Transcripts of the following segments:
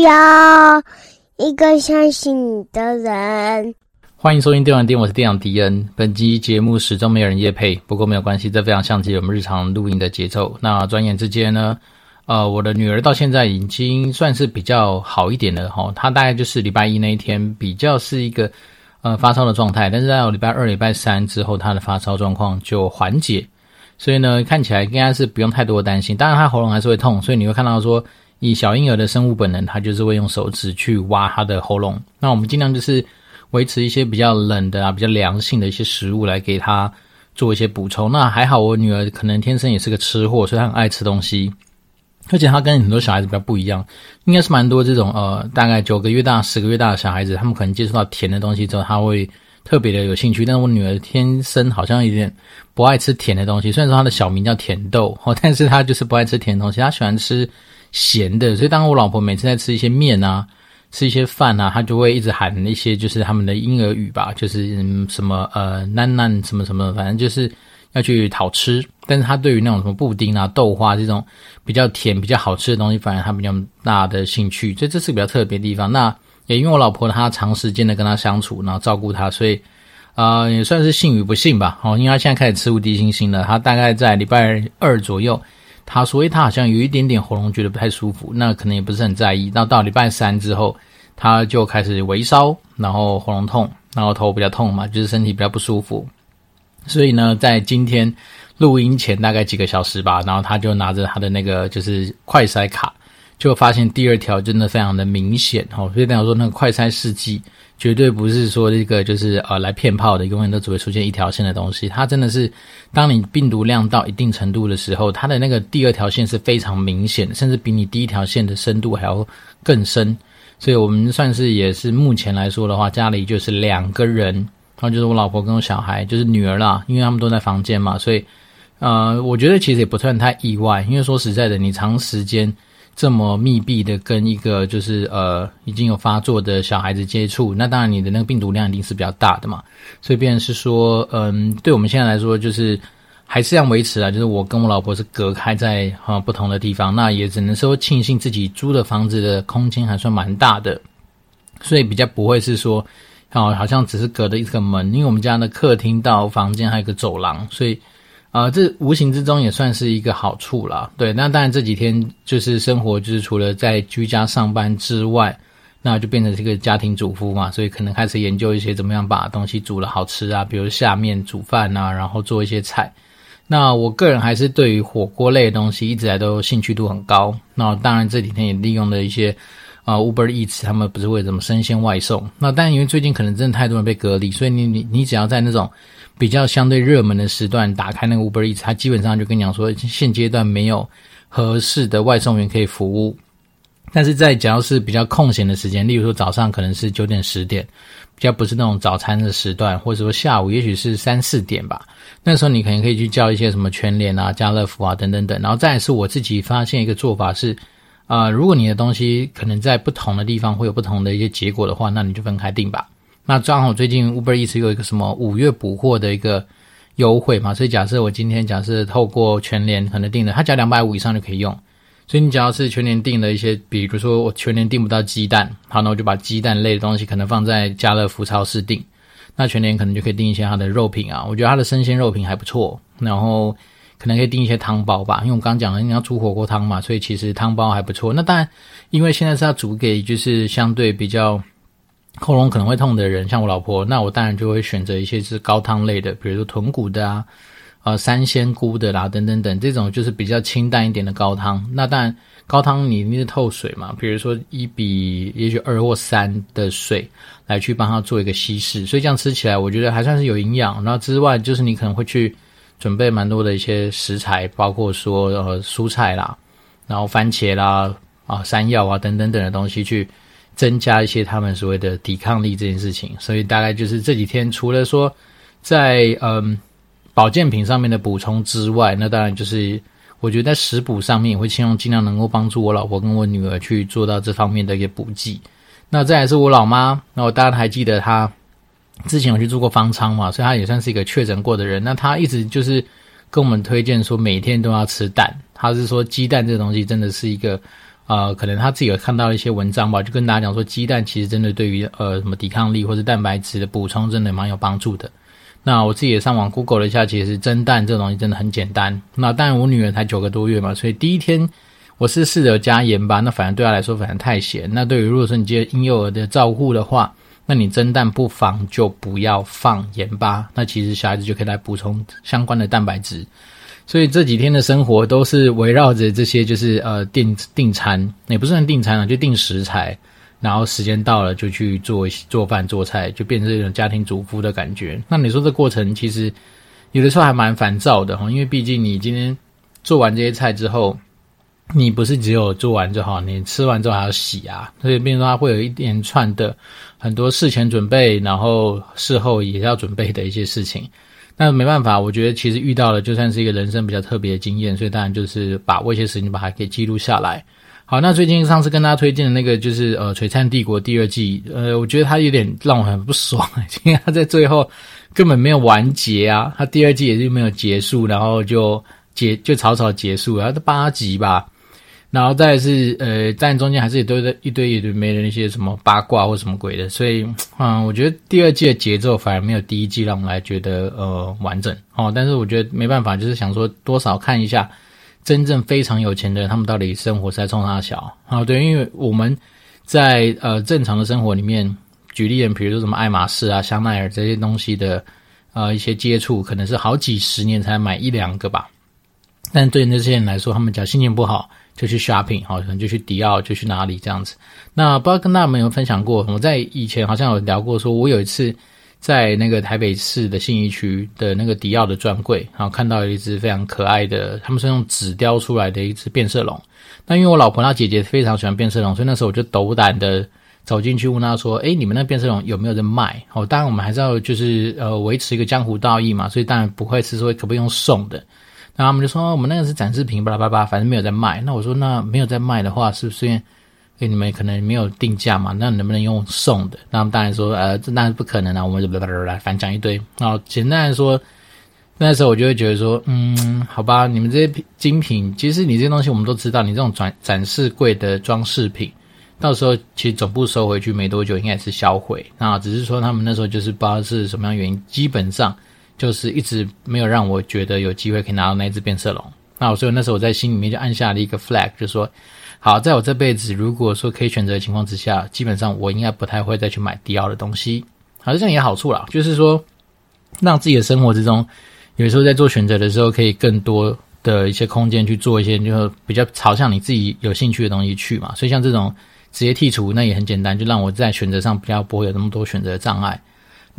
要一个相信你的人。欢迎收听电玩店，我是店长迪恩。本集节目始终没有人夜配，不过没有关系，这非常像极我们日常录音的节奏。那转眼之间呢，呃，我的女儿到现在已经算是比较好一点了哈。她大概就是礼拜一那一天比较是一个呃发烧的状态，但是在礼拜二、礼拜三之后，她的发烧状况就缓解。所以呢，看起来应该是不用太多的担心。当然，他喉咙还是会痛，所以你会看到说，以小婴儿的生物本能，他就是会用手指去挖他的喉咙。那我们尽量就是维持一些比较冷的啊、比较凉性的一些食物来给他做一些补充。那还好，我女儿可能天生也是个吃货，所以她很爱吃东西，而且她跟很多小孩子比较不一样，应该是蛮多这种呃，大概九个月大、十个月大的小孩子，他们可能接触到甜的东西之后，他会。特别的有兴趣，但是我女儿天生好像有点不爱吃甜的东西。虽然说她的小名叫甜豆，哦，但是她就是不爱吃甜的东西，她喜欢吃咸的。所以当我老婆每次在吃一些面啊、吃一些饭啊，她就会一直喊一些就是他们的婴儿语吧，就是什么呃囡囡什么什么，反正就是要去讨吃。但是她对于那种什么布丁啊、豆花这种比较甜、比较好吃的东西，反而她比较大的兴趣。所以这是比较特别的地方。那也因为我老婆她长时间的跟她相处，然后照顾她，所以，呃，也算是幸与不幸吧。哦，因为她现在开始吃无敌星星了。她大概在礼拜二左右，他所以他好像有一点点喉咙觉得不太舒服，那可能也不是很在意。那到礼拜三之后，他就开始微烧，然后喉咙痛，然后头比较痛嘛，就是身体比较不舒服。所以呢，在今天录音前大概几个小时吧，然后他就拿着他的那个就是快筛卡。就发现第二条真的非常的明显哦，所以代表说那个快筛试剂绝对不是说这个就是呃来骗炮的，永远都只会出现一条线的东西。它真的是，当你病毒量到一定程度的时候，它的那个第二条线是非常明显，甚至比你第一条线的深度还要更深。所以我们算是也是目前来说的话，家里就是两个人，然后就是我老婆跟我小孩，就是女儿啦，因为他们都在房间嘛，所以呃，我觉得其实也不算太意外，因为说实在的，你长时间。这么密闭的跟一个就是呃已经有发作的小孩子接触，那当然你的那个病毒量一定是比较大的嘛，所以变成是说，嗯，对我们现在来说就是还是要维持啊，就是我跟我老婆是隔开在哈、不同的地方，那也只能说庆幸自己租的房子的空间还算蛮大的，所以比较不会是说哦好像只是隔着一个门，因为我们家的客厅到房间还有一个走廊，所以。啊、呃，这无形之中也算是一个好处啦。对，那当然这几天就是生活，就是除了在居家上班之外，那就变成这个家庭主妇嘛，所以可能开始研究一些怎么样把东西煮的好吃啊，比如下面煮饭啊，然后做一些菜。那我个人还是对于火锅类的东西一直来都兴趣度很高。那当然这几天也利用了一些啊、Uber Eats，他们不是为什么生鲜外送。那但因为最近可能真的太多人被隔离，所以你你你只要在那种。比较相对热门的时段，打开那个 Uber Eats，它基本上就跟你讲说，现阶段没有合适的外送员可以服务。但是在只要是比较空闲的时间，例如说早上可能是九点十点，比较不是那种早餐的时段，或者说下午也许是三四点吧，那时候你可能可以去叫一些什么全联啊、家乐福啊等等等。然后再是我自己发现一个做法是，啊、如果你的东西可能在不同的地方会有不同的一些结果的话，那你就分开订吧。那正好最近 Uber Eats 有一个什么五月补货的一个优惠嘛，所以假设我今天假设透过全联可能订的，它只要两百五以上就可以用。所以你只要是全年订的一些，比如说我全年订不到鸡蛋，好，那我就把鸡蛋类的东西可能放在家乐福超市订。那全年可能就可以订一些它的肉品啊，我觉得它的生鲜肉品还不错。然后可能可以订一些汤包吧，因为我刚刚讲了你要煮火锅汤嘛，所以其实汤包还不错。那当然，因为现在是要煮给就是相对比较。喉咙可能会痛的人，像我老婆，那我当然就会选择一些是高汤类的，比如说豚骨的啊，呃，三鲜菇的啦，等等等，这种就是比较清淡一点的高汤。那当然，高汤你一定是透水嘛，比如说一比也许二或三的水来去帮它做一个稀释，所以这样吃起来我觉得还算是有营养。然后之外，就是你可能会去准备蛮多的一些食材，包括说呃蔬菜啦，然后番茄啦，啊山药啊等等等的东西去。增加一些他们所谓的抵抗力这件事情，所以大概就是这几天除了说在嗯保健品上面的补充之外，那当然就是我觉得在食补上面也会希望尽量能够帮助我老婆跟我女儿去做到这方面的一个补剂。那再来是我老妈，那我当然还记得她之前有去做过方舱嘛，所以她也算是一个确诊过的人。那她一直就是跟我们推荐说每天都要吃蛋，她是说鸡蛋这东西真的是一个。呃，可能他自己有看到一些文章吧，就跟大家讲说，鸡蛋其实真的对于呃什么抵抗力或者蛋白质的补充，真的蛮有帮助的。那我自己也上网 Google 了一下，其实蒸蛋这东西真的很简单。那当然我女儿才九个多月嘛，所以第一天我是试着加盐巴，那反正对她来说反正太咸。那对于如果说你接婴幼儿的照顾的话，那你蒸蛋不妨就不要放盐巴，那其实小孩子就可以来补充相关的蛋白质。所以这几天的生活都是围绕着这些，就是呃订订餐，也不算订餐了，就订食材，然后时间到了就去做做饭做菜，就变成一种家庭主妇的感觉。那你说这过程其实有的时候还蛮烦躁的哈，因为毕竟你今天做完这些菜之后。你不是只有做完就好，你吃完之后还要洗啊，所以变成它会有一连串的很多事前准备，然后事后也要准备的一些事情。那没办法，我觉得其实遇到了就算是一个人生比较特别的经验，所以当然就是把握一些时间把它给记录下来。好，那最近上次跟大家推荐的那个就是呃《璀璨帝国》第二季，呃，我觉得它有点让我很不爽，因为它在最后根本没有完结啊，它第二季也就没有结束，然后就结就草草结束了，它八集吧。然后再是呃，在中间还是一堆的一堆一堆没的那些什么八卦或什么鬼的，所以嗯，我觉得第二季的节奏反而没有第一季让我们来觉得呃完整哦。但是我觉得没办法，就是想说多少看一下真正非常有钱的人，他们到底生活是在冲啥小啊？对，因为我们在呃正常的生活里面，举例人，比如说什么爱马仕啊、香奈儿这些东西的呃一些接触，可能是好几十年才买一两个吧。但对那些人来说，他们只要心情不好。就去 shopping，好，可能就去迪奥，就去哪里这样子。那不知道跟大家有没有分享过？我在以前好像有聊过，说我有一次在那个台北市的信义区的那个迪奥的专柜，然后看到一只非常可爱的，他们是用纸雕出来的一只变色龙。那因为我老婆她姐姐非常喜欢变色龙，所以那时候我就斗胆的走进去问她说：“诶，你们那变色龙有没有在卖？”哦，当然我们还是要就是呃维持一个江湖道义嘛，所以当然不会是说可不可以用送的。然后他们就说，我们那个是展示品，巴拉巴拉，反正没有在卖。那我说，那没有在卖的话，是不是因为你们可能没有定价嘛？那能不能用送的？那他们当然说，呃，这当然不可能啊。我们就巴拉巴拉，反正讲一堆。然后简单来说，那时候我就会觉得说，嗯，好吧，你们这些精品，其实你这些东西我们都知道，你这种展展示柜的装饰品，到时候其实总部收回去没多久，应该也是销毁。那只是说他们那时候就是不知道是什么样原因，基本上。就是一直没有让我觉得有机会可以拿到那只变色龙，那我所以那时候我在心里面就按下了一个 flag，就说好，在我这辈子如果说可以选择的情况之下，基本上我应该不太会再去买迪奥的东西。好，这样也好处啦，就是说让自己的生活之中，有时候在做选择的时候，可以更多的一些空间去做一些就比较朝向你自己有兴趣的东西去嘛。所以像这种直接剔除，那也很简单，就让我在选择上比较不会有那么多选择障碍。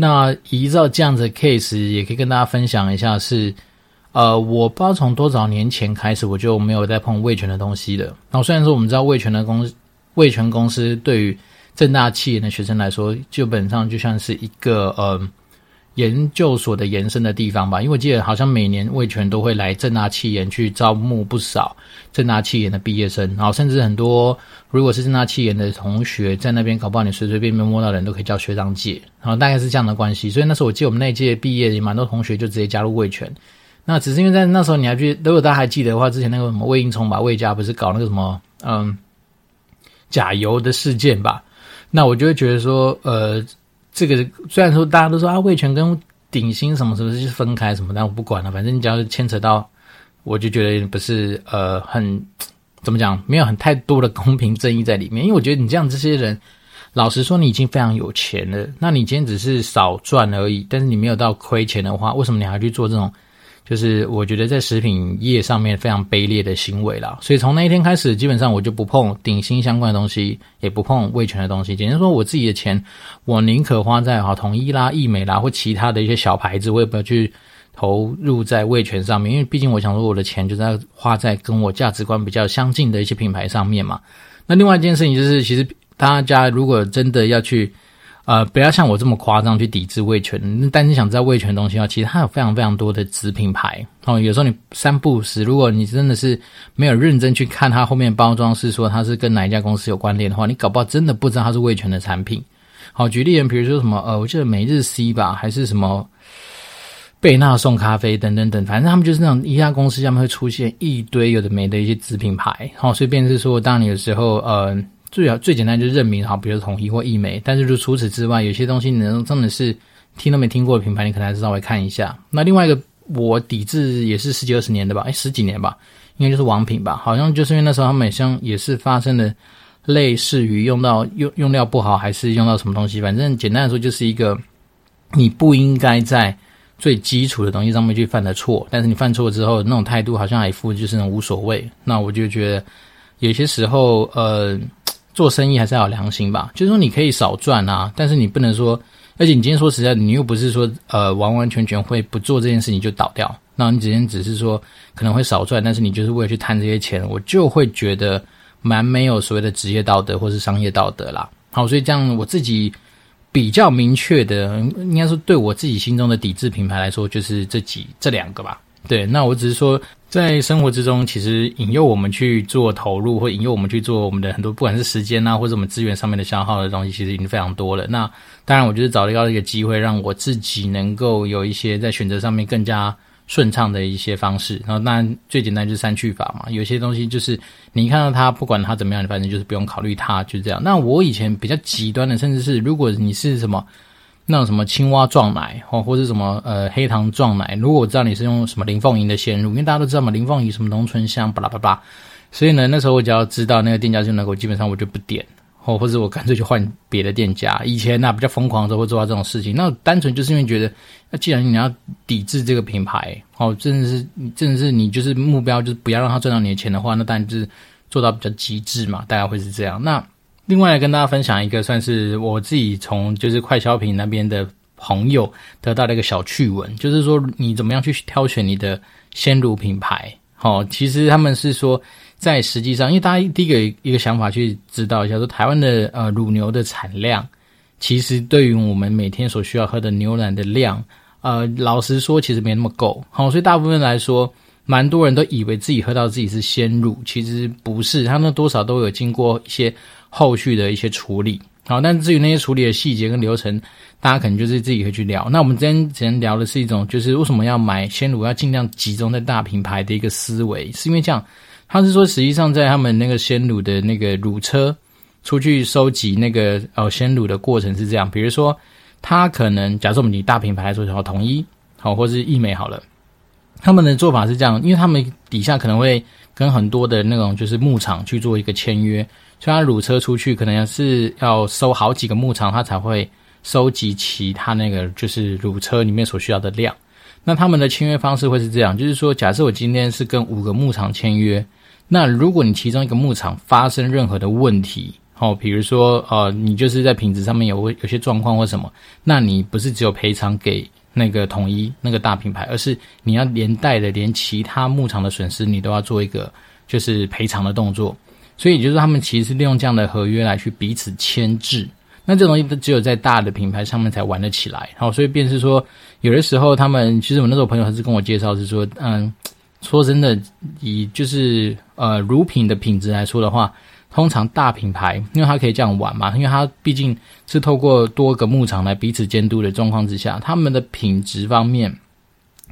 那依照这样子的 case，也可以跟大家分享一下是，呃，我不知道从多少年前开始，我就没有再碰味全的东西了。然后虽然说我们知道味全的公司味全公司对于正大企研的学生来说，基本上就像是一个呃。研究所的延伸的地方吧，因为我记得好像每年味全都会来正大企研去招募不少正大企研的毕业生，然后甚至很多如果是正大企研的同学在那边搞不好，你随随便便摸到人都可以叫学长姐，然后大概是这样的关系。所以那时候我记得我们那届毕业也蛮多同学就直接加入味全。那只是因为在那时候你还记得，如果大家还记得的话，之前那个什么魏应充吧，魏家不是搞那个什么嗯假油的事件吧？那我就会觉得说呃。这个虽然说大家都说啊，味全跟顶新什么什么是分开什么，但我不管了，反正你只要是牵扯到，我就觉得不是呃很怎么讲，没有很太多的公平正义在里面。因为我觉得你这样这些人，老实说你已经非常有钱了，那你今天只是少赚而已，但是你没有到亏钱的话，为什么你还要去做这种？就是我觉得在食品业上面非常卑劣的行为啦，所以从那一天开始，基本上我就不碰顶新相关的东西，也不碰味全的东西。简单说，我自己的钱，我宁可花在哈统一啦、义美啦或其他的一些小牌子，我也不要去投入在味全上面，因为毕竟我想说，我的钱就在花在跟我价值观比较相近的一些品牌上面嘛。那另外一件事情就是，其实大家如果真的要去。呃，不要像我这么夸张去抵制味全，但你想知道味全的东西的话，其实它有非常非常多的子品牌哦。有时候你三不时，如果你真的是没有认真去看它后面包装，是说它是跟哪一家公司有关联的话，你搞不好真的不知道它是味全的产品。好，举例人，比如说什么呃，我记得每日 C 吧，还是什么贝纳颂咖啡等等等，反正他们就是那种一家公司下面会出现一堆有的没的一些子品牌，好，所以便是说，当你有时候呃，最好最简单就是认名哈，比如统一或易美，但是就除此之外，有些东西你能真的是听都没听过的品牌，你可能还是稍微看一下。那另外一个我抵制也是十几二十年的吧，哎，十几年吧，应该就是王品吧，好像就是因为那时候他们好像也是发生了类似于用到用用料不好，还是用到什么东西，反正简单来说就是一个你不应该在。最基础的东西上面去犯的错，但是你犯错之后那种态度好像还一副就是那种无所谓。那我就觉得有些时候，呃，做生意还是要有良心吧。就是说你可以少赚啊，但是你不能说，而且你今天说实在，你又不是说呃完完全全会不做这件事情就倒掉。那你今天只是说可能会少赚，但是你就是为了去贪这些钱，我就会觉得蛮没有所谓的职业道德或是商业道德啦。好，所以这样我自己。比较明确的，应该说对我自己心中的抵制品牌来说，就是这几这两个吧。对，那我只是说，在生活之中，其实引诱我们去做投入，或引诱我们去做我们的很多，不管是时间啊，或者我们资源上面的消耗的东西，其实已经非常多了。那当然，我就是找到一个机会，让我自己能够有一些在选择上面更加。顺畅的一些方式，然后当然最简单就是删去法嘛。有些东西就是你看到它，不管它怎么样，你反正就是不用考虑它，就是这样。那我以前比较极端的，甚至是如果你是什么那种什么青蛙撞奶哦，或者什么呃黑糖撞奶，如果我知道你是用什么林凤营的鲜乳，因为大家都知道嘛，林凤营什么浓醇香，巴拉巴拉，所以呢，那时候我只要知道那个店家就能够，基本上我就不点。哦，或者我干脆就换别的店家。以前那比较疯狂的时候会做到这种事情，那单纯就是因为觉得，那既然你要抵制这个品牌，哦，真的是，真的是你就是目标就是不要让他赚到你的钱的话，那当然就是做到比较极致嘛，大概会是这样。那另外来跟大家分享一个，算是我自己从就是快消品那边的朋友得到的一个小趣闻，就是说你怎么样去挑选你的鲜乳品牌。好，其实他们是说。在实际上，因为大家第一个一个想法去知道一下，说台湾的呃乳牛的产量，其实对于我们每天所需要喝的牛奶的量，呃，老实说其实没那么够。好，所以大部分来说，蛮多人都以为自己喝到自己是鲜乳，其实不是，他们多少都有经过一些后续的一些处理。好，但至于那些处理的细节跟流程，大家可能就是自己会去聊。那我们今天前聊的是一种，就是为什么要买鲜乳，要尽量集中在大品牌的一个思维，是因为这样。他是说，实际上在他们那个鲜乳的那个乳车出去收集那个哦鲜乳的过程是这样，比如说他可能假设我们以大品牌来说，好统一好或是义美好了，他们的做法是这样，因为他们底下可能会跟很多的那种就是牧场去做一个签约，所以他乳车出去可能是要收好几个牧场，他才会收集其他那个就是乳车里面所需要的量。那他们的签约方式会是这样，就是说假设我今天是跟五个牧场签约。那如果你其中一个牧场发生任何的问题，哦，比如说呃，你就是在品质上面有有些状况或什么，那你不是只有赔偿给那个统一那个大品牌，而是你要连带的连其他牧场的损失你都要做一个就是赔偿的动作。所以就是他们其实是利用这样的合约来去彼此牵制。那这东西都只有在大的品牌上面才玩得起来。好，所以便是说，有的时候他们其实我那时候朋友还是跟我介绍是说，嗯。说真的，以就是呃乳品的品质来说的话，通常大品牌，因为它可以这样玩嘛，因为它毕竟是透过多个牧场来彼此监督的状况之下，他们的品质方面，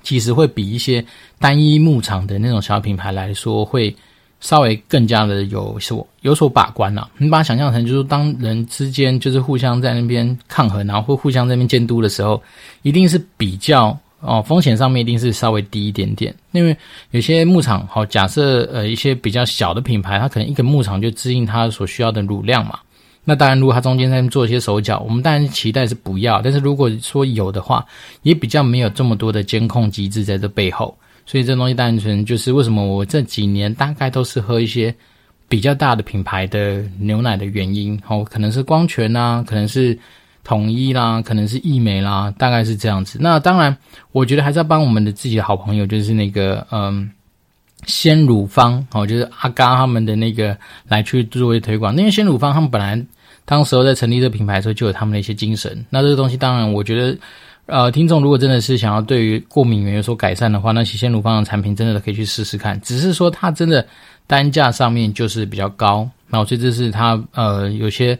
其实会比一些单一牧场的那种小品牌来说，会稍微更加的有所有所把关了。你把它想象成，就是当人之间就是互相在那边抗衡，然后会互相在那边监督的时候，一定是比较。哦，风险上面一定是稍微低一点点，因为有些牧场，好，假设呃一些比较小的品牌，它可能一个牧场就支应它所需要的乳量嘛。那当然，如果它中间在做一些手脚，我们当然期待是不要。但是如果说有的话，也比较没有这么多的监控机制在这背后。所以这东西单纯就是为什么我这几年大概都是喝一些比较大的品牌的牛奶的原因。哦，可能是光泉啊，可能是。统一啦，可能是义美啦，大概是这样子。那当然，我觉得还是要帮我们的自己的好朋友，就是那个嗯，鲜乳方哦，就是阿嘎他们的那个来去作为推广。因为鲜乳方他们本来当时候在成立这个品牌的时候，就有他们的一些精神。那这个东西，当然我觉得，呃，听众如果真的是想要对于过敏源有所改善的话，那洗鲜乳方的产品真的可以去试试看。只是说它真的单价上面就是比较高，那所以这是它呃有些。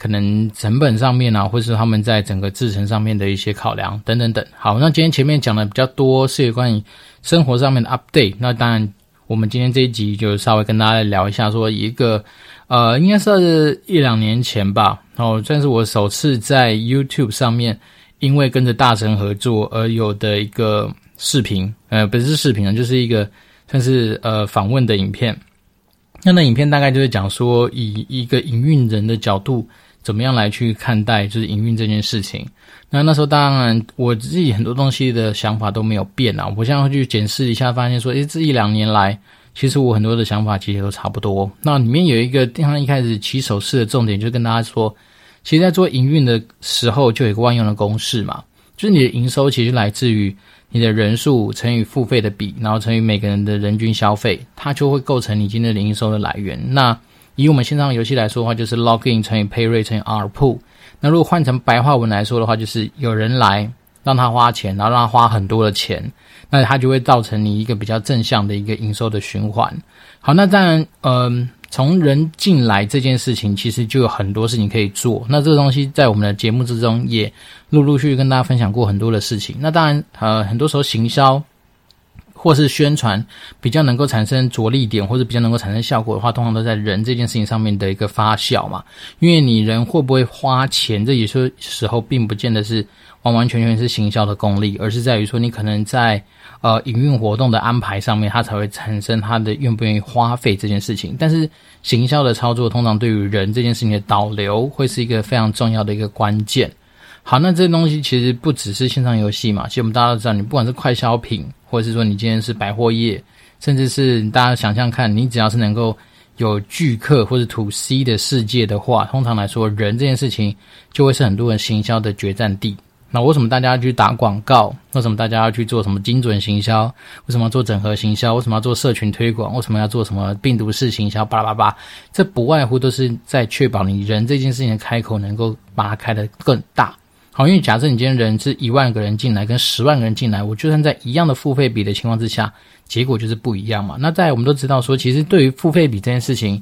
可能成本上面啊，或是他们在整个制成上面的一些考量等等等。好，那今天前面讲的比较多是有关于生活上面的 update。那当然，我们今天这一集就稍微跟大家聊一下，说一个呃，应该是一两年前吧，然后算是我首次在 YouTube 上面，因为跟着大神合作而有的一个视频，呃，不是视频啊，就是一个算是呃访问的影片。那那影片大概就是讲说，以一个营运人的角度，怎么样来去看待就是营运这件事情。那那时候当然我自己很多东西的想法都没有变啊。我现在会去检视一下，发现说，诶，这一两年来，其实我很多的想法其实都差不多。那里面有一个，像一开始起手式的重点，就跟大家说，其实在做营运的时候，就有一个万用的公式嘛，就是你的营收其实来自于。你的人数乘以付费的比，然后乘以每个人的人均消费，它就会构成你今天的营收的来源。那以我们线上游戏来说的话，就是 login 乘以 pay rate 乘以 R pool。那如果换成白话文来说的话，就是有人来让他花钱，然后让他花很多的钱，那它就会造成你一个比较正向的一个营收的循环。好，那当然，嗯。从人进来这件事情，其实就有很多事情可以做。那这个东西在我们的节目之中也陆陆续续跟大家分享过很多的事情。那当然，呃，很多时候行销或是宣传比较能够产生着力点，或者比较能够产生效果的话，通常都在人这件事情上面的一个发酵嘛。因为你人会不会花钱，这有些时候并不见得是完完全全是行销的功力，而是在于说你可能在。呃，营运活动的安排上面，它才会产生它的愿不愿意花费这件事情。但是，行销的操作通常对于人这件事情的导流，会是一个非常重要的一个关键。好，那这东西其实不只是线上游戏嘛，其实我们大家都知道，你不管是快消品，或者是说你今天是百货业，甚至是大家想象看，你只要是能够有聚客或者 to C 的世界的话，通常来说，人这件事情就会是很多人行销的决战地。那为什么大家要去打广告？为什么大家要去做什么精准行销？为什么要做整合行销？为什么要做社群推广？为什么要做什么病毒式行销？巴拉巴拉，这不外乎都是在确保你人这件事情的开口能够把它开得更大。好，因为假设你今天人是一万个人进来，跟十万个人进来，我就算在一样的付费比的情况之下，结果就是不一样嘛。那在我们都知道说，其实对于付费比这件事情，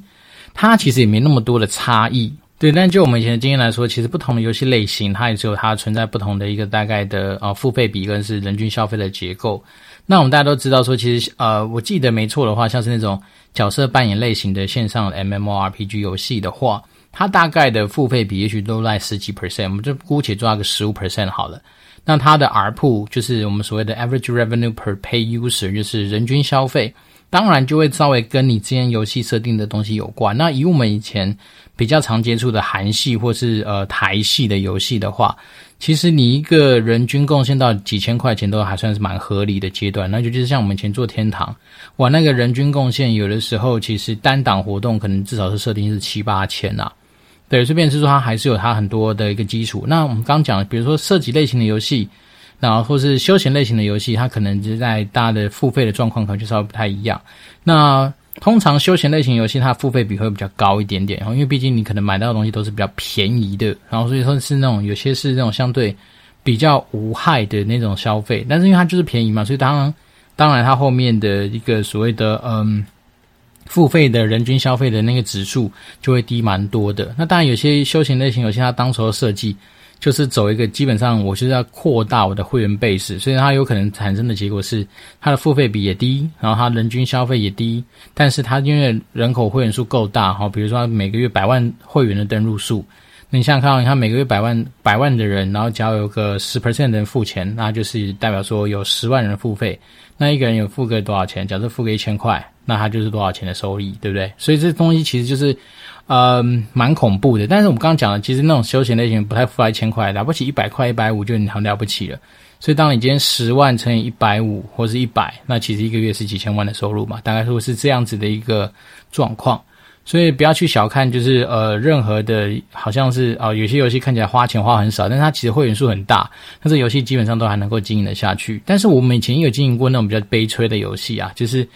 它其实也没那么多的差异。对，但就我们以前的经验来说，其实不同的游戏类型，它也是有它存在不同的一个大概的呃付费比跟是人均消费的结构。那我们大家都知道说，其实呃，我记得没错的话，像是那种角色扮演类型的线上 MMORPG 游戏的话，它大概的付费比也许都在十几 percent，我们就姑且抓个十五 percent 好了。那它的 rp 就是我们所谓的 Average Revenue per Pay User，就是人均消费。当然就会稍微跟你之前游戏设定的东西有关。那以我们以前比较常接触的韩系或是呃台系的游戏的话，其实你一个人均贡献到几千块钱都还算是蛮合理的阶段。那就就是像我们以前做天堂，哇，那个人均贡献有的时候其实单档活动可能至少是设定是七八千呐。对，这边是说它还是有它很多的一个基础。那我们刚讲，比如说射击类型的游戏。然后或是休闲类型的游戏，它可能就是在大家的付费的状况可能就稍微不太一样。那通常休闲类型游戏，它付费比会比较高一点点，然后因为毕竟你可能买到的东西都是比较便宜的，然后所以说是那种有些是那种相对比较无害的那种消费。但是因为它就是便宜嘛，所以当然当然它后面的一个所谓的嗯付费的人均消费的那个指数就会低蛮多的。那当然有些休闲类型游戏，它当时的设计。就是走一个基本上，我就是要扩大我的会员 base，所以它有可能产生的结果是，它的付费比也低，然后它人均消费也低，但是它因为人口会员数够大哈，比如说每个月百万会员的登录数，那你想想看，你看每个月百万百万的人，然后只要有个十 percent 的人付钱，那就是代表说有十万人付费，那一个人有付个多少钱？假设付个一千块，那它就是多少钱的收益，对不对？所以这东西其实就是。嗯，蛮恐怖的。但是我们刚刚讲的，其实那种休闲类型不太付来一千块，了不起一百块、一百五就很了不起了。所以，当你今天十万乘以一百五或是一百，那其实一个月是几千万的收入嘛？大概说是这样子的一个状况。所以不要去小看，就是呃，任何的，好像是啊、有些游戏看起来花钱花很少，但是它其实会员数很大，但是游戏基本上都还能够经营得下去。但是我们以前也有经营过那种比较悲催的游戏啊，就是。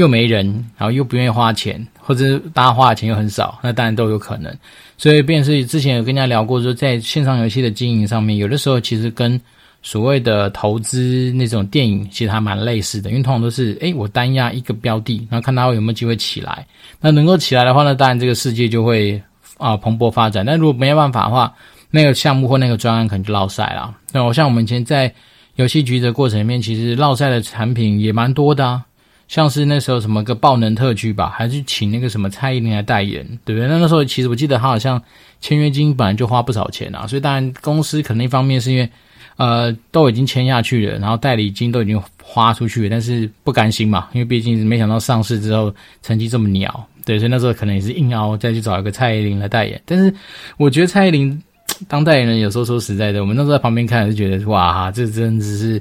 又没人，然后又不愿意花钱，或者大家花的钱又很少，那当然都有可能。所以，便是之前有跟大家聊过，说在线上游戏的经营上面，有的时候其实跟所谓的投资那种电影其实还蛮类似的，因为通常都是，诶，我单押一个标的，然后看它有没有机会起来。那能够起来的话呢，当然这个世界就会啊、蓬勃发展。但如果没有办法的话，那个项目或那个专案可能就落赛了。那我像我们以前在游戏局的过程里面，其实落赛的产品也蛮多的啊。像是那时候什么个爆能特区吧，还是请那个什么蔡依林来代言，对不对？那那时候其实我记得他好像签约金本来就花不少钱啊，所以当然公司可能一方面是因为呃都已经签下去了，然后代理金都已经花出去了，但是不甘心嘛，因为毕竟是没想到上市之后成绩这么鸟，对，所以那时候可能也是硬凹再去找一个蔡依林来代言。但是我觉得蔡依林当代言人有时候说实在的，我们那时候在旁边看是觉得哇，这真的是。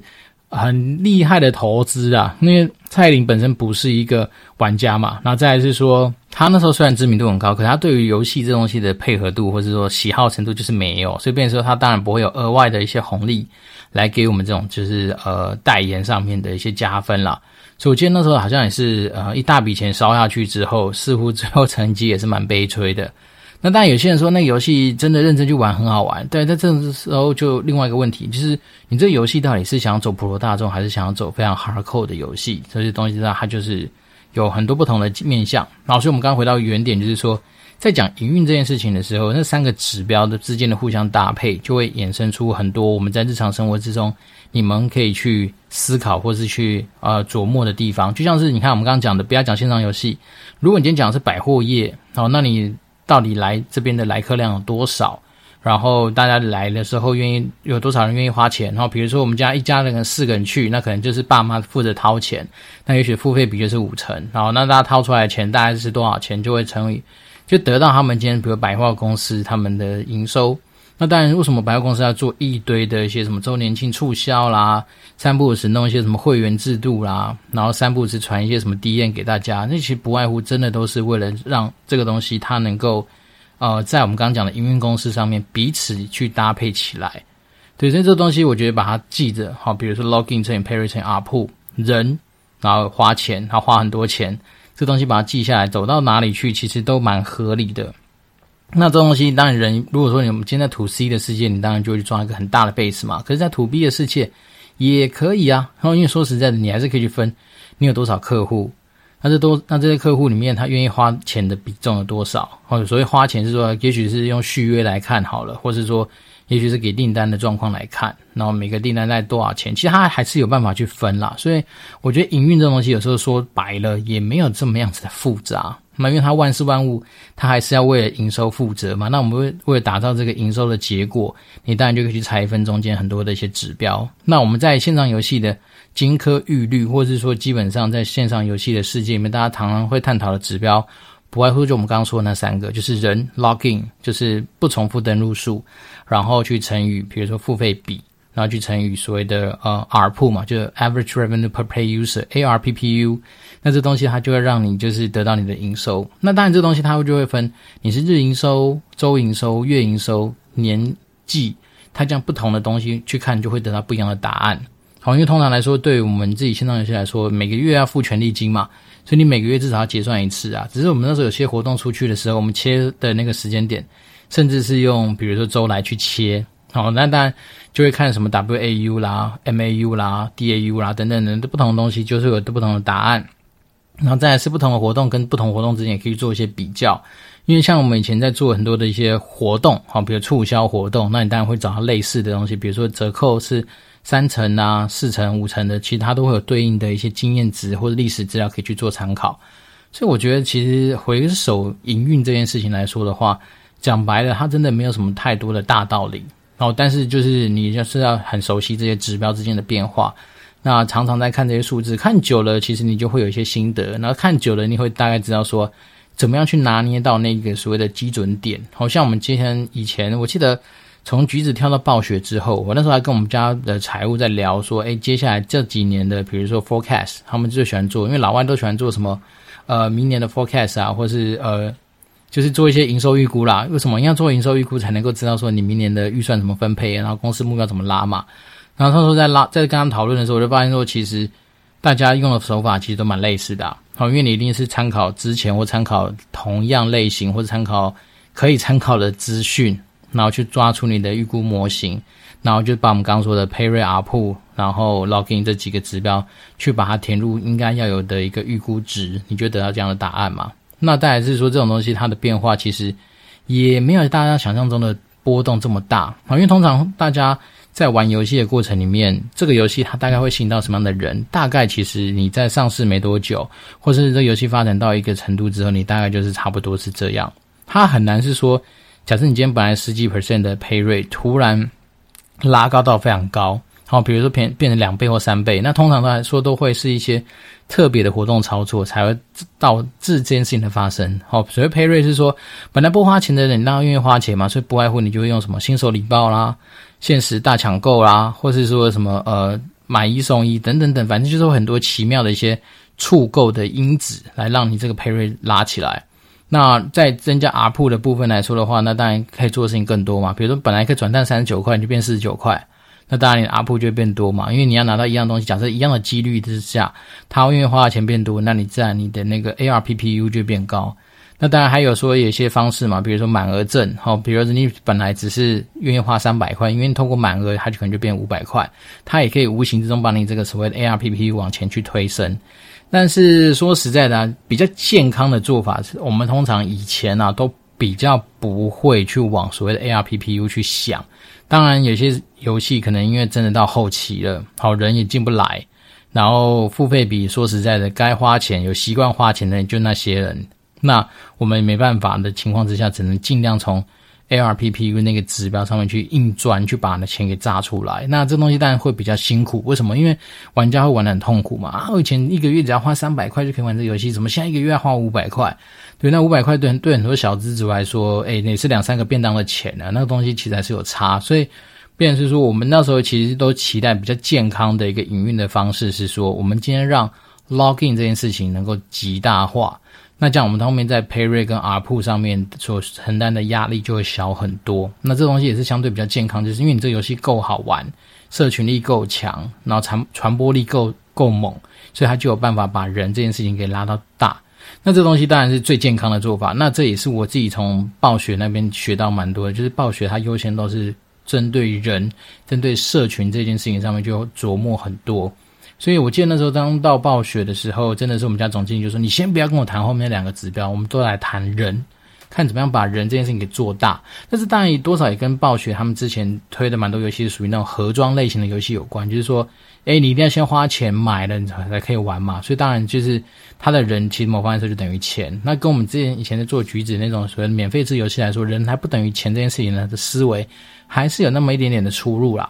很厉害的投资啊！因为蔡依林本身不是一个玩家嘛，那再来是说，他那时候虽然知名度很高，可是他对于游戏这东西的配合度或者说喜好程度就是没有，所以变成说他当然不会有额外的一些红利来给我们这种就是呃代言上面的一些加分啦。所以我记得那时候好像也是呃一大笔钱烧下去之后，似乎最后成绩也是蛮悲催的。那当然，有些人说那个游戏真的认真去玩很好玩，对。在这种时候，就另外一个问题，就是你这个游戏到底是想要走普罗大众，还是想要走非常 hardcore 的游戏？这些东西呢，它就是有很多不同的面向。然后，所以我们刚回到原点，就是说，在讲营运这件事情的时候，那三个指标的之间的互相搭配，就会衍生出很多我们在日常生活之中，你们可以去思考或是去呃琢磨的地方。就像是你看我们刚刚讲的，不要讲线上游戏，如果你今天讲的是百货业，哦，那你。到底来这边的来客量有多少？然后大家来的时候愿意有多少人愿意花钱？然后比如说我们家一家人四个人去，那可能就是爸妈负责掏钱，那也许付费比就是五成。然后那大家掏出来的钱大概是多少钱，就会乘以，就得到他们今天比如百货公司他们的营收。那当然，为什么百货公司要做一堆的一些什么周年庆促销啦，三不五时弄一些什么会员制度啦，然后三不五时传一些什么 DM 给大家，那其实不外乎真的都是为了让这个东西它能够，呃，在我们刚刚讲的营运公司上面彼此去搭配起来。对，所以这东西我觉得把它记着，好，比如说 login 乘以 pay rate 乘以 ARPU 人，然后花钱，然后花很多钱，这东西把它记下来，走到哪里去其实都蛮合理的。那这东西当然人，如果说你们今天在土 C 的世界，你当然就会去装一个很大的 base 嘛。可是，在土 B 的世界也可以啊。然后，因为说实在的，你还是可以去分你有多少客户，那这多，那这些客户里面他愿意花钱的比重有多少？或者所谓花钱是说，也许是用续约来看好了，或是说。也许是给订单的状况来看，然后每个订单在多少钱，其实它还是有办法去分啦。所以我觉得营运这东西有时候说白了也没有这么样子的复杂。那因为它万事万物，它还是要为了营收负责嘛。那我们为为了打造这个营收的结果，你当然就可以去拆分中间很多的一些指标。那我们在线上游戏的金科玉律，或者是说基本上在线上游戏的世界里面，大家常常会探讨的指标。不外乎就我们刚刚说的那三个，就是人 login，就是不重复登录数，然后去乘以比如说付费比，然后去乘以所谓的呃 rp 嘛，就是 average revenue per pay user，ARPPU，那这东西它就会让你就是得到你的营收。那当然这东西它就会分你是日营收、周营收、月营收、年季，它这样不同的东西去看，就会得到不一样的答案。好，因为通常来说，对于我们自己线上游戏来说，每个月要付权利金嘛。所以你每个月至少要结算一次啊，只是我们那时候有些活动出去的时候，我们切的那个时间点，甚至是用比如说周来去切，好，那当然就会看什么 WAU 啦、MAU 啦、DAU 啦等等等等不同的东西，就是有不同的答案。然后再是不同的活动跟不同活动之间也可以做一些比较，因为像我们以前在做很多的一些活动，好，比如促销活动，那你当然会找到类似的东西，比如说折扣是。三成啊，四成、五成的，其实它都会有对应的一些经验值或者历史资料可以去做参考。所以我觉得，其实回首营运这件事情来说的话，讲白了，它真的没有什么太多的大道理。然后，但是就是你就是要很熟悉这些指标之间的变化。那常常在看这些数字，看久了，其实你就会有一些心得。然后看久了，你会大概知道说，怎么样去拿捏到那个所谓的基准点。好像我们今天以前，我记得。从橘子跳到暴雪之后，我那时候还跟我们家的财务在聊说，诶，接下来这几年的，比如说 forecast，他们最喜欢做，因为老外都喜欢做什么，呃，明年的 forecast 啊，或是呃，就是做一些营收预估啦。为什么要做营收预估才能够知道说你明年的预算怎么分配，然后公司目标怎么拉嘛？然后他说在拉，在跟他们讨论的时候，我就发现说，其实大家用的手法其实都蛮类似的，好，因为你一定是参考之前或参考同样类型或者参考可以参考的资讯。然后去抓出你的预估模型，然后就把我们刚刚说的 pay rate、ARPU，然后 login 这几个指标，去把它填入应该要有的一个预估值，你就得到这样的答案嘛？那大概是说这种东西它的变化其实也没有大家想象中的波动这么大啊。因为通常大家在玩游戏的过程里面，这个游戏它大概会吸引到什么样的人？大概其实你在上市没多久，或是这个游戏发展到一个程度之后，你大概就是差不多是这样。它很难是说，假设你今天本来十几 percent 的 pay rate 突然拉高到非常高。好，比如说变变成两倍或三倍，那通常来说都会是一些特别的活动操作才会导致这件事情的发生。好，所谓 pay rate 是说本来不花钱的人，让愿意花钱嘛，所以不外乎你就会用什么新手礼包啦、限时大抢购啦，或是说什么呃买一送一等等等，反正就是有很多奇妙的一些触购的因子来让你这个 pay rate 拉起来。那在增加阿普的部分来说的话，那当然可以做的事情更多嘛，比如说本来可以转蛋三十九块，你就变四十九块。那当然，你的阿普就会变多嘛，因为你要拿到一样东西。假设一样的几率之下，他愿意花的钱变多，那你自然你的那个 ARPPU 就变高。那当然还有说有一些方式嘛，比如说满额赠，好，比如说你本来只是愿意花三百块，因为通过满额，它就可能就变五百块，它也可以无形之中把你这个所谓的 ARPPU 往前去推升。但是说实在的，比较健康的做法是我们通常以前啊都比较不会去往所谓的 ARPPU 去想。当然，有些游戏可能因为真的到后期了，好人也进不来，然后付费比说实在的，该花钱有习惯花钱的就那些人，那我们没办法的情况之下，只能尽量从 ARPPU 那个指标上面去硬钻，去把那钱给榨出来。那这东西当然会比较辛苦，为什么？因为玩家会玩的很痛苦嘛。啊，我以前一个月只要花三百块就可以玩这个游戏，怎么现在一个月要花五百块？对，那五百块对对很多小资族来说，诶，那是两三个便当的钱呢、那个东西其实还是有差，所以，变是说，我们那时候其实都期待比较健康的一个营运的方式，是说，我们今天让 login 这件事情能够极大化，那这样我们后面在 pay rate 跟 RPU 上面所承担的压力就会小很多。那这东西也是相对比较健康，就是因为你这个游戏够好玩，社群力够强，然后传传播力够够猛，所以它就有办法把人这件事情给拉到大。那这东西当然是最健康的做法。那这也是我自己从暴雪那边学到蛮多的，就是暴雪它优先都是针对人、针对社群这件事情上面就琢磨很多。所以我记得那时候刚到暴雪的时候，真的是我们家总经理就说：“你先不要跟我谈后面两个指标，我们都来谈人，看怎么样把人这件事情给做大。”但是当然多少也跟暴雪他们之前推的蛮多游戏是属于那种盒装类型的游戏有关，就是说。哎，你一定要先花钱买了，你才可以玩嘛。所以当然就是他的人，其实某方面说就等于钱。那跟我们之前以前在做橘子那种所谓免费制游戏来说，人还不等于钱这件事情呢的思维，还是有那么一点点的出入啦。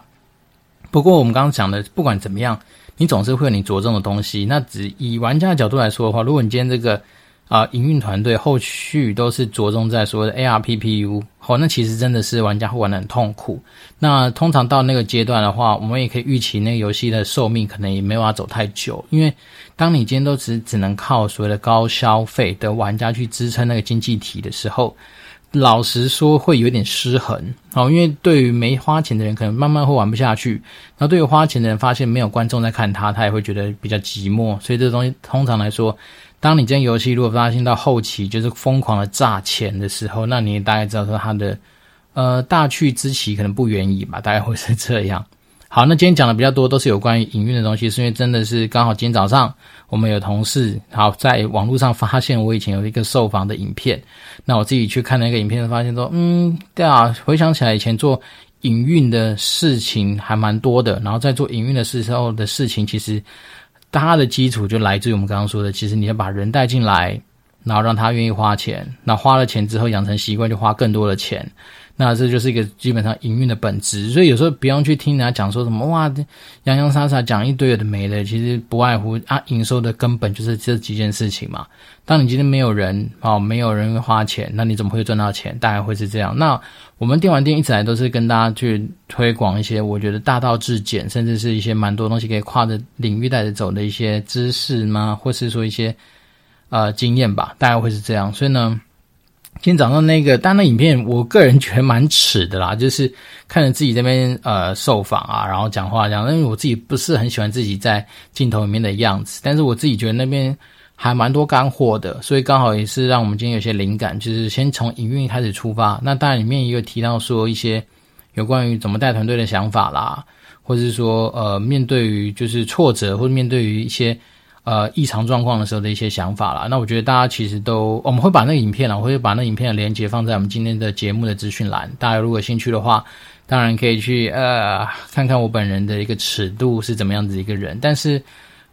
不过我们刚刚讲的，不管怎么样，你总是会有你着重的东西。那只以玩家的角度来说的话，如果你今天这个。啊，营运团队后续都是着重在所谓的 ARPPU，好，那其实真的是玩家会玩得很痛苦。那通常到那个阶段的话，我们也可以预期那个游戏的寿命可能也没有办法走太久，因为当你今天都只只能靠所谓的高消费的玩家去支撑那个经济体的时候，老实说会有点失衡。好，因为对于没花钱的人，可能慢慢会玩不下去；那对于花钱的人，发现没有观众在看他，他也会觉得比较寂寞。所以这个东西通常来说。当你这游戏如果发现到后期就是疯狂的炸钱的时候，那你大概知道说它的呃大去之期可能不远矣吧，大概会是这样。好，那今天讲的比较多都是有关于营运的东西，是因为真的是刚好今天早上我们有同事好在网络上发现我以前有一个受访的影片，那我自己去看那个影片，发现说嗯对啊，回想起来以前做营运的事情还蛮多的，然后在做营运的事时候的事情其实。它的基础就来自于我们刚刚说的，其实你要把人带进来，然后让他愿意花钱，那花了钱之后养成习惯，就花更多的钱。那这就是一个基本上营运的本质，所以有时候不用去听人家讲说什么哇，洋洋洒洒讲一堆有的没的，其实不外乎啊，营收的根本就是这几件事情嘛。当你今天没有人哦，没有人花钱，那你怎么会赚到钱？大概会是这样。那我们电玩店一直来都是跟大家去推广一些我觉得大道至简，甚至是一些蛮多东西可以跨着领域带着走的一些知识吗？或是说一些呃经验吧，大概会是这样。所以呢。今天早上那个，当然那影片，我个人觉得蛮耻的啦，就是看着自己这边呃受访啊，然后讲话这样，因为我自己不是很喜欢自己在镜头里面的样子，但是我自己觉得那边还蛮多干货的，所以刚好也是让我们今天有些灵感，就是先从营运开始出发。那当然里面也有提到说一些有关于怎么带团队的想法啦，或者是说呃面对于就是挫折，或者面对于一些。呃异常状况的时候的一些想法啦。那我觉得大家其实都，我们会把那个影片啊，我会把那影片的连接放在我们今天的节目的资讯栏。大家如果兴趣的话，当然可以去呃看看我本人的一个尺度是怎么样子一个人。但是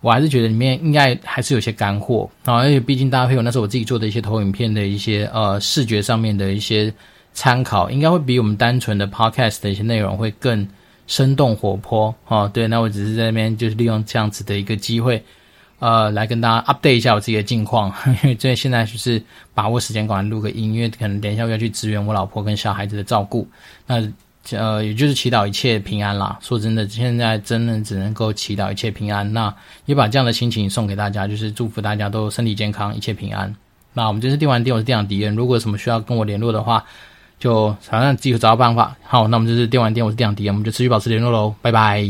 我还是觉得里面应该还是有些干货啊，而且毕竟大家配合那是我自己做的一些投影片的一些呃视觉上面的一些参考，应该会比我们单纯的 podcast 的一些内容会更生动活泼哦。对，那我只是在那边就是利用这样子的一个机会，呃，来跟大家 update 一下我自己的近况，因为这现在就是把握时间赶快录个音，因为可能等一下我要去支援我老婆跟小孩子的照顾，那。呃，也就是祈祷一切平安啦。说真的，现在真的只能够祈祷一切平安。那也把这样的心情送给大家，就是祝福大家都身体健康，一切平安。那我们这是电玩店，我是电长迪恩。如果有什么需要跟我联络的话，就反正自己找到办法。好，那我们这是电玩店，我是电长迪恩，我们就持续保持联络喽。拜拜。